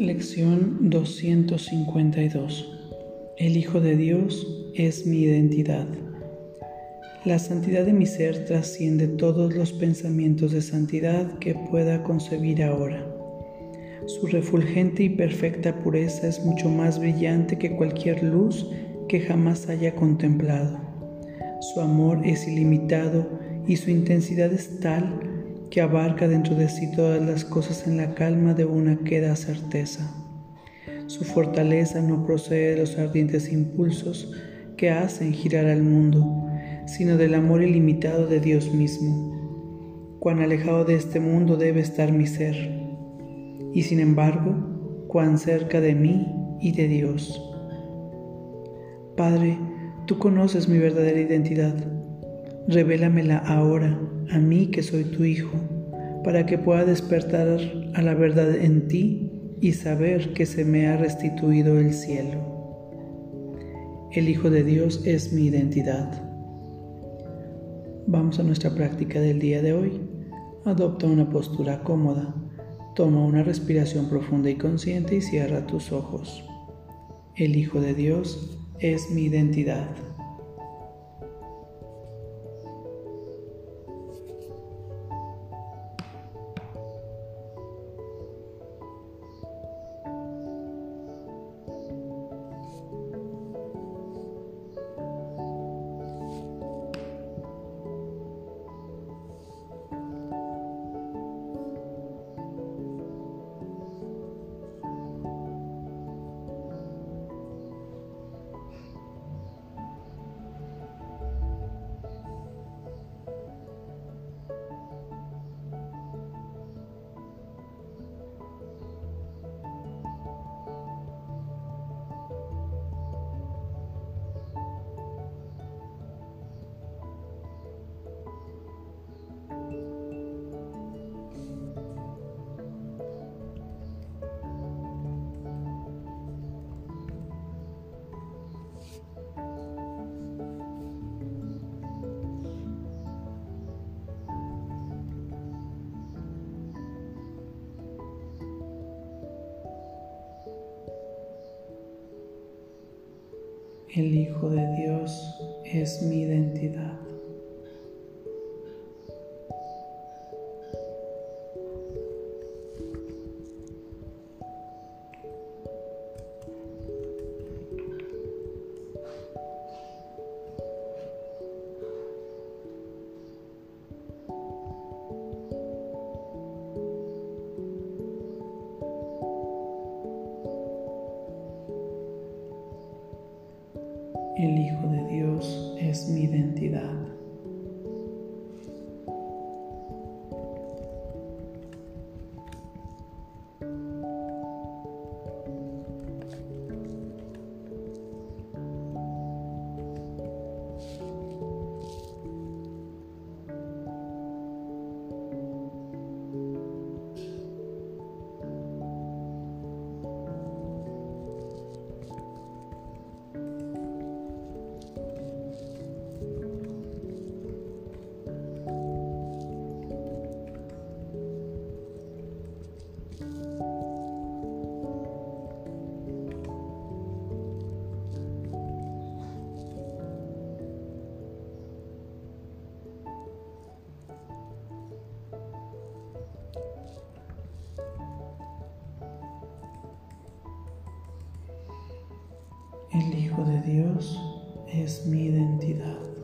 Lección 252 El Hijo de Dios es mi identidad. La santidad de mi ser trasciende todos los pensamientos de santidad que pueda concebir ahora. Su refulgente y perfecta pureza es mucho más brillante que cualquier luz que jamás haya contemplado. Su amor es ilimitado y su intensidad es tal que abarca dentro de sí todas las cosas en la calma de una queda certeza. Su fortaleza no procede de los ardientes impulsos que hacen girar al mundo, sino del amor ilimitado de Dios mismo. Cuán alejado de este mundo debe estar mi ser, y sin embargo, cuán cerca de mí y de Dios. Padre, tú conoces mi verdadera identidad. Revélamela ahora a mí que soy tu Hijo, para que pueda despertar a la verdad en ti y saber que se me ha restituido el cielo. El Hijo de Dios es mi identidad. Vamos a nuestra práctica del día de hoy. Adopta una postura cómoda. Toma una respiración profunda y consciente y cierra tus ojos. El Hijo de Dios es mi identidad. El Hijo de Dios es mi identidad. El Hijo de Dios es mi identidad. El Hijo de Dios es mi identidad.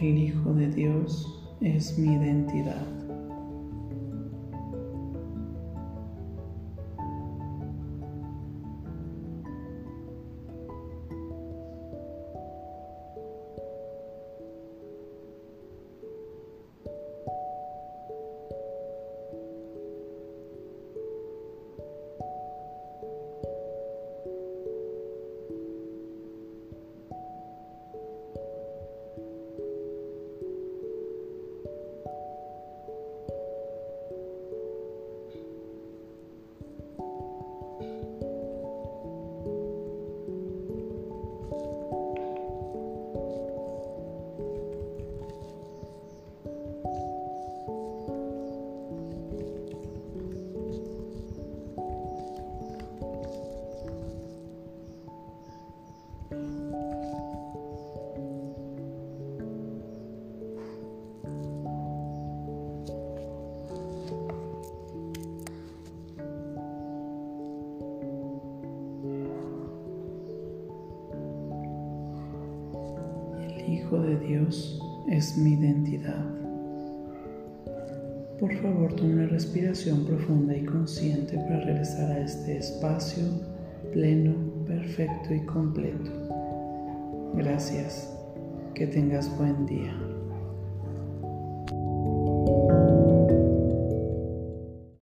El Hijo de Dios es mi identidad. Hijo de Dios es mi identidad. Por favor, tome una respiración profunda y consciente para regresar a este espacio pleno, perfecto y completo. Gracias. Que tengas buen día.